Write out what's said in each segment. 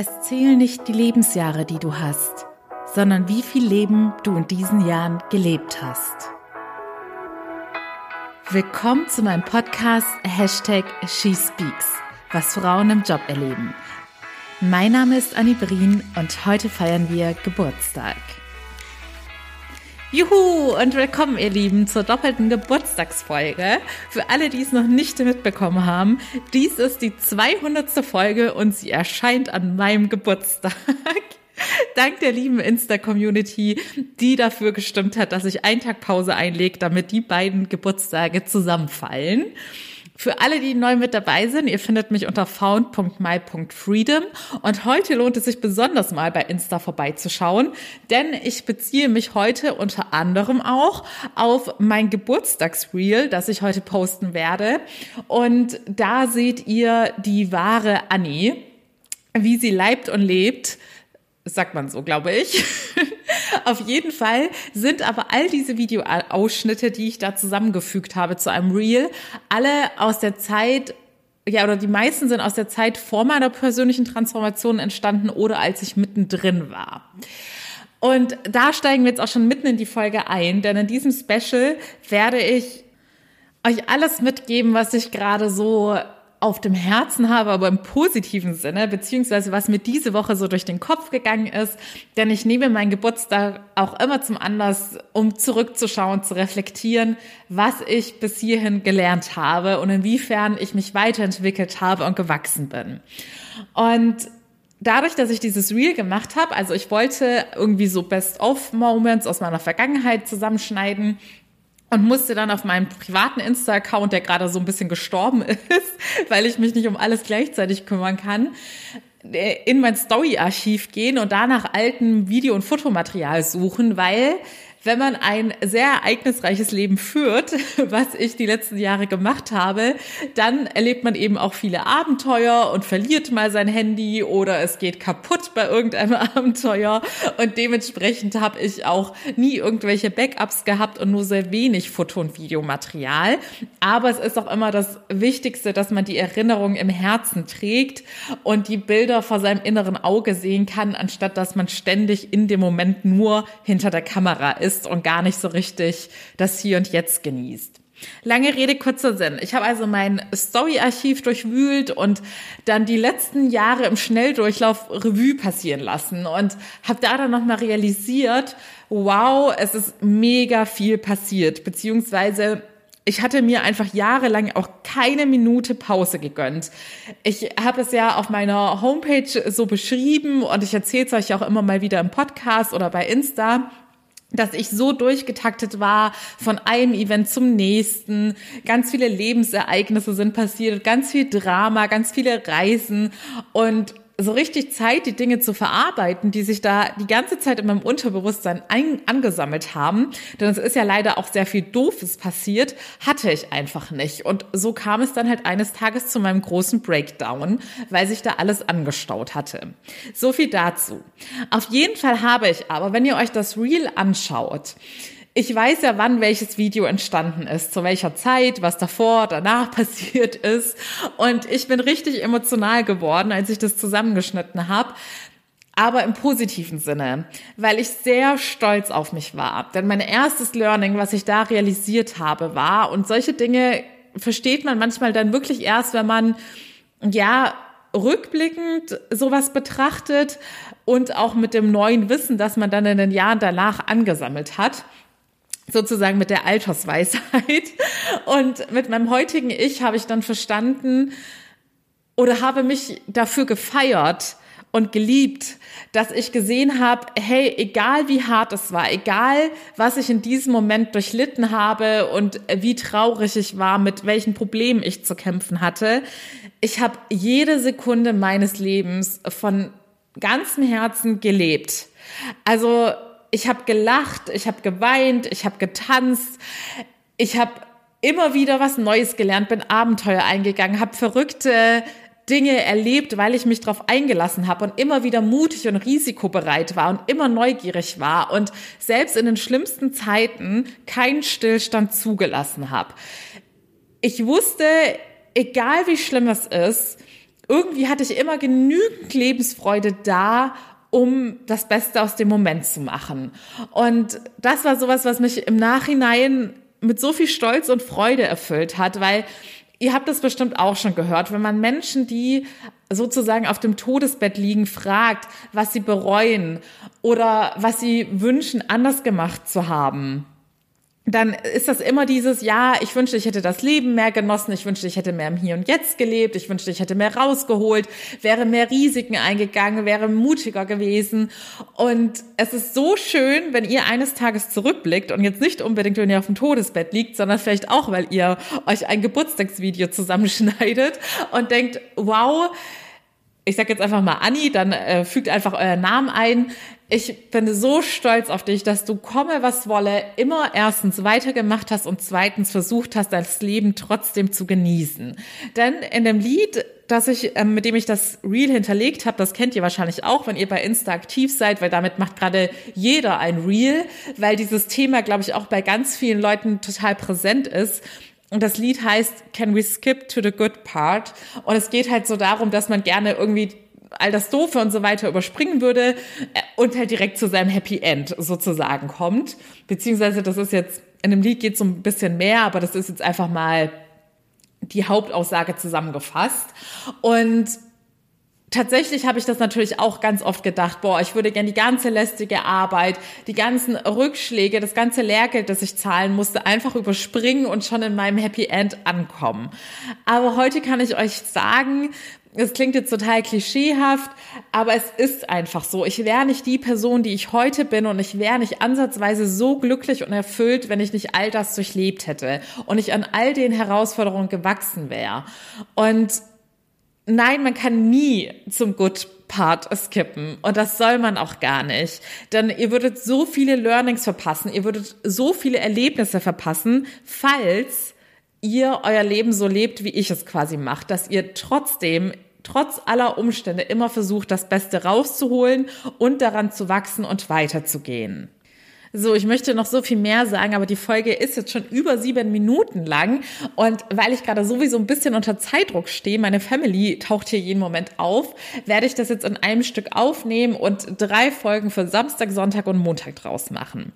Es zählen nicht die Lebensjahre, die du hast, sondern wie viel Leben du in diesen Jahren gelebt hast. Willkommen zu meinem Podcast Hashtag SheSpeaks, was Frauen im Job erleben. Mein Name ist Annie Brien und heute feiern wir Geburtstag. Juhu und willkommen, ihr Lieben, zur doppelten Geburtstagsfolge. Für alle, die es noch nicht mitbekommen haben, dies ist die 200. Folge und sie erscheint an meinem Geburtstag. Dank der lieben Insta-Community, die dafür gestimmt hat, dass ich einen Tag Pause einlege, damit die beiden Geburtstage zusammenfallen. Für alle, die neu mit dabei sind, ihr findet mich unter found.my.freedom und heute lohnt es sich besonders mal bei Insta vorbeizuschauen, denn ich beziehe mich heute unter anderem auch auf mein Geburtstagsreel, das ich heute posten werde. Und da seht ihr die wahre Annie, wie sie leibt und lebt, sagt man so, glaube ich. Auf jeden Fall sind aber all diese Videoausschnitte, die ich da zusammengefügt habe zu einem Reel, alle aus der Zeit ja, oder die meisten sind aus der Zeit vor meiner persönlichen Transformation entstanden oder als ich mittendrin war. Und da steigen wir jetzt auch schon mitten in die Folge ein, denn in diesem Special werde ich euch alles mitgeben, was ich gerade so auf dem Herzen habe, aber im positiven Sinne, beziehungsweise was mir diese Woche so durch den Kopf gegangen ist. Denn ich nehme meinen Geburtstag auch immer zum Anlass, um zurückzuschauen, zu reflektieren, was ich bis hierhin gelernt habe und inwiefern ich mich weiterentwickelt habe und gewachsen bin. Und dadurch, dass ich dieses Reel gemacht habe, also ich wollte irgendwie so Best-of-Moments aus meiner Vergangenheit zusammenschneiden, und musste dann auf meinem privaten Insta-Account, der gerade so ein bisschen gestorben ist, weil ich mich nicht um alles gleichzeitig kümmern kann, äh, in mein Story-Archiv gehen und danach alten Video- und Fotomaterial suchen, weil wenn man ein sehr ereignisreiches Leben führt, was ich die letzten Jahre gemacht habe, dann erlebt man eben auch viele Abenteuer und verliert mal sein Handy oder es geht kaputt bei irgendeinem Abenteuer. Und dementsprechend habe ich auch nie irgendwelche Backups gehabt und nur sehr wenig Foto- und Videomaterial. Aber es ist auch immer das Wichtigste, dass man die Erinnerung im Herzen trägt und die Bilder vor seinem inneren Auge sehen kann, anstatt dass man ständig in dem Moment nur hinter der Kamera ist ist und gar nicht so richtig das Hier und Jetzt genießt. Lange Rede, kurzer Sinn. Ich habe also mein Story-Archiv durchwühlt und dann die letzten Jahre im Schnelldurchlauf Revue passieren lassen und habe da dann nochmal realisiert, wow, es ist mega viel passiert, beziehungsweise ich hatte mir einfach jahrelang auch keine Minute Pause gegönnt. Ich habe es ja auf meiner Homepage so beschrieben und ich erzähle es euch auch immer mal wieder im Podcast oder bei Insta dass ich so durchgetaktet war von einem Event zum nächsten. Ganz viele Lebensereignisse sind passiert, ganz viel Drama, ganz viele Reisen und so richtig Zeit, die Dinge zu verarbeiten, die sich da die ganze Zeit in meinem Unterbewusstsein ein, angesammelt haben, denn es ist ja leider auch sehr viel Doofes passiert, hatte ich einfach nicht. Und so kam es dann halt eines Tages zu meinem großen Breakdown, weil sich da alles angestaut hatte. So viel dazu. Auf jeden Fall habe ich aber, wenn ihr euch das Reel anschaut, ich weiß ja, wann welches Video entstanden ist, zu welcher Zeit, was davor, danach passiert ist. Und ich bin richtig emotional geworden, als ich das zusammengeschnitten habe. Aber im positiven Sinne, weil ich sehr stolz auf mich war. Denn mein erstes Learning, was ich da realisiert habe, war, und solche Dinge versteht man manchmal dann wirklich erst, wenn man, ja, rückblickend sowas betrachtet und auch mit dem neuen Wissen, das man dann in den Jahren danach angesammelt hat sozusagen mit der Altersweisheit. Und mit meinem heutigen Ich habe ich dann verstanden oder habe mich dafür gefeiert und geliebt, dass ich gesehen habe, hey, egal wie hart es war, egal was ich in diesem Moment durchlitten habe und wie traurig ich war, mit welchen Problemen ich zu kämpfen hatte, ich habe jede Sekunde meines Lebens von ganzem Herzen gelebt. Also ich habe gelacht, ich habe geweint, ich habe getanzt, ich habe immer wieder was Neues gelernt, bin Abenteuer eingegangen, habe verrückte Dinge erlebt, weil ich mich darauf eingelassen habe und immer wieder mutig und risikobereit war und immer neugierig war und selbst in den schlimmsten Zeiten keinen Stillstand zugelassen habe. Ich wusste, egal wie schlimm es ist, irgendwie hatte ich immer genügend Lebensfreude da, um das Beste aus dem Moment zu machen. Und das war sowas, was mich im Nachhinein mit so viel Stolz und Freude erfüllt hat, weil ihr habt das bestimmt auch schon gehört, wenn man Menschen, die sozusagen auf dem Todesbett liegen, fragt, was sie bereuen oder was sie wünschen, anders gemacht zu haben dann ist das immer dieses, ja, ich wünschte, ich hätte das Leben mehr genossen, ich wünschte, ich hätte mehr im Hier und Jetzt gelebt, ich wünschte, ich hätte mehr rausgeholt, wäre mehr Risiken eingegangen, wäre mutiger gewesen. Und es ist so schön, wenn ihr eines Tages zurückblickt und jetzt nicht unbedingt, wenn ihr auf dem Todesbett liegt, sondern vielleicht auch, weil ihr euch ein Geburtstagsvideo zusammenschneidet und denkt, wow, ich sag jetzt einfach mal Anni, dann äh, fügt einfach euren Namen ein. Ich bin so stolz auf dich, dass du komme, was wolle, immer erstens weitergemacht hast und zweitens versucht hast, das Leben trotzdem zu genießen. Denn in dem Lied, das ich, ähm, mit dem ich das Reel hinterlegt habe, das kennt ihr wahrscheinlich auch, wenn ihr bei Insta aktiv seid, weil damit macht gerade jeder ein Reel, weil dieses Thema, glaube ich, auch bei ganz vielen Leuten total präsent ist. Und das Lied heißt Can We Skip to the Good Part? Und es geht halt so darum, dass man gerne irgendwie all das Doofe und so weiter überspringen würde äh, und halt direkt zu seinem Happy End sozusagen kommt. Beziehungsweise das ist jetzt, in dem Lied geht es so ein bisschen mehr, aber das ist jetzt einfach mal die Hauptaussage zusammengefasst. Und tatsächlich habe ich das natürlich auch ganz oft gedacht, boah, ich würde gern die ganze lästige Arbeit, die ganzen Rückschläge, das ganze Lehrgeld, das ich zahlen musste, einfach überspringen und schon in meinem Happy End ankommen. Aber heute kann ich euch sagen, es klingt jetzt total klischeehaft, aber es ist einfach so. Ich wäre nicht die Person, die ich heute bin und ich wäre nicht ansatzweise so glücklich und erfüllt, wenn ich nicht all das durchlebt hätte und ich an all den Herausforderungen gewachsen wäre. Und nein, man kann nie zum Good Part skippen. Und das soll man auch gar nicht. Denn ihr würdet so viele Learnings verpassen, ihr würdet so viele Erlebnisse verpassen, falls ihr euer Leben so lebt, wie ich es quasi macht, dass ihr trotzdem trotz aller Umstände immer versucht, das Beste rauszuholen und daran zu wachsen und weiterzugehen. So, ich möchte noch so viel mehr sagen, aber die Folge ist jetzt schon über sieben Minuten lang. Und weil ich gerade sowieso ein bisschen unter Zeitdruck stehe, meine Family taucht hier jeden Moment auf, werde ich das jetzt in einem Stück aufnehmen und drei Folgen für Samstag, Sonntag und Montag draus machen.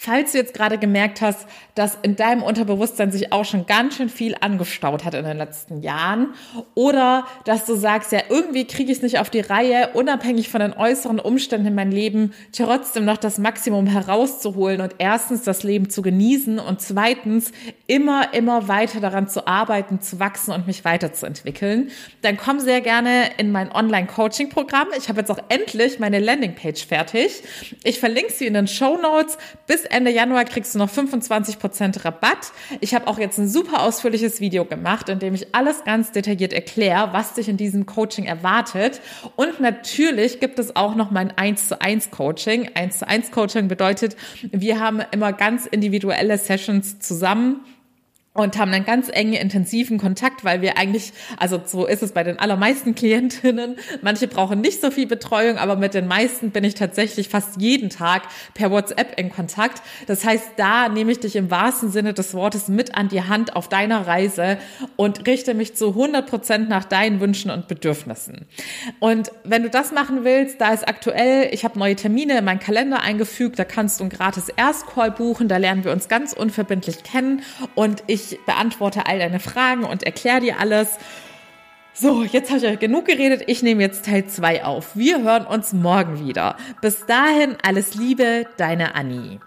Falls du jetzt gerade gemerkt hast, dass in deinem Unterbewusstsein sich auch schon ganz schön viel angestaut hat in den letzten Jahren oder dass du sagst, ja, irgendwie kriege ich es nicht auf die Reihe, unabhängig von den äußeren Umständen in meinem Leben, trotzdem noch das Maximum herauszuholen und erstens das Leben zu genießen und zweitens immer, immer weiter daran zu arbeiten, zu wachsen und mich weiterzuentwickeln, dann komm sehr gerne in mein Online-Coaching-Programm. Ich habe jetzt auch endlich meine Landingpage fertig. Ich verlinke sie in den Show Notes. Bis Ende Januar kriegst du noch 25% Rabatt. Ich habe auch jetzt ein super ausführliches Video gemacht, in dem ich alles ganz detailliert erkläre, was dich in diesem Coaching erwartet. Und natürlich gibt es auch noch mein 1 zu 1 Coaching. 1 zu 1 Coaching bedeutet, wir haben immer ganz individuelle Sessions zusammen und haben einen ganz engen, intensiven Kontakt, weil wir eigentlich, also so ist es bei den allermeisten Klientinnen, manche brauchen nicht so viel Betreuung, aber mit den meisten bin ich tatsächlich fast jeden Tag per WhatsApp in Kontakt. Das heißt, da nehme ich dich im wahrsten Sinne des Wortes mit an die Hand auf deiner Reise und richte mich zu 100 Prozent nach deinen Wünschen und Bedürfnissen. Und wenn du das machen willst, da ist aktuell, ich habe neue Termine in meinen Kalender eingefügt, da kannst du ein gratis Erstcall buchen, da lernen wir uns ganz unverbindlich kennen und ich ich beantworte all deine Fragen und erkläre dir alles. So, jetzt habe ich euch genug geredet. Ich nehme jetzt Teil 2 auf. Wir hören uns morgen wieder. Bis dahin alles Liebe, deine Annie.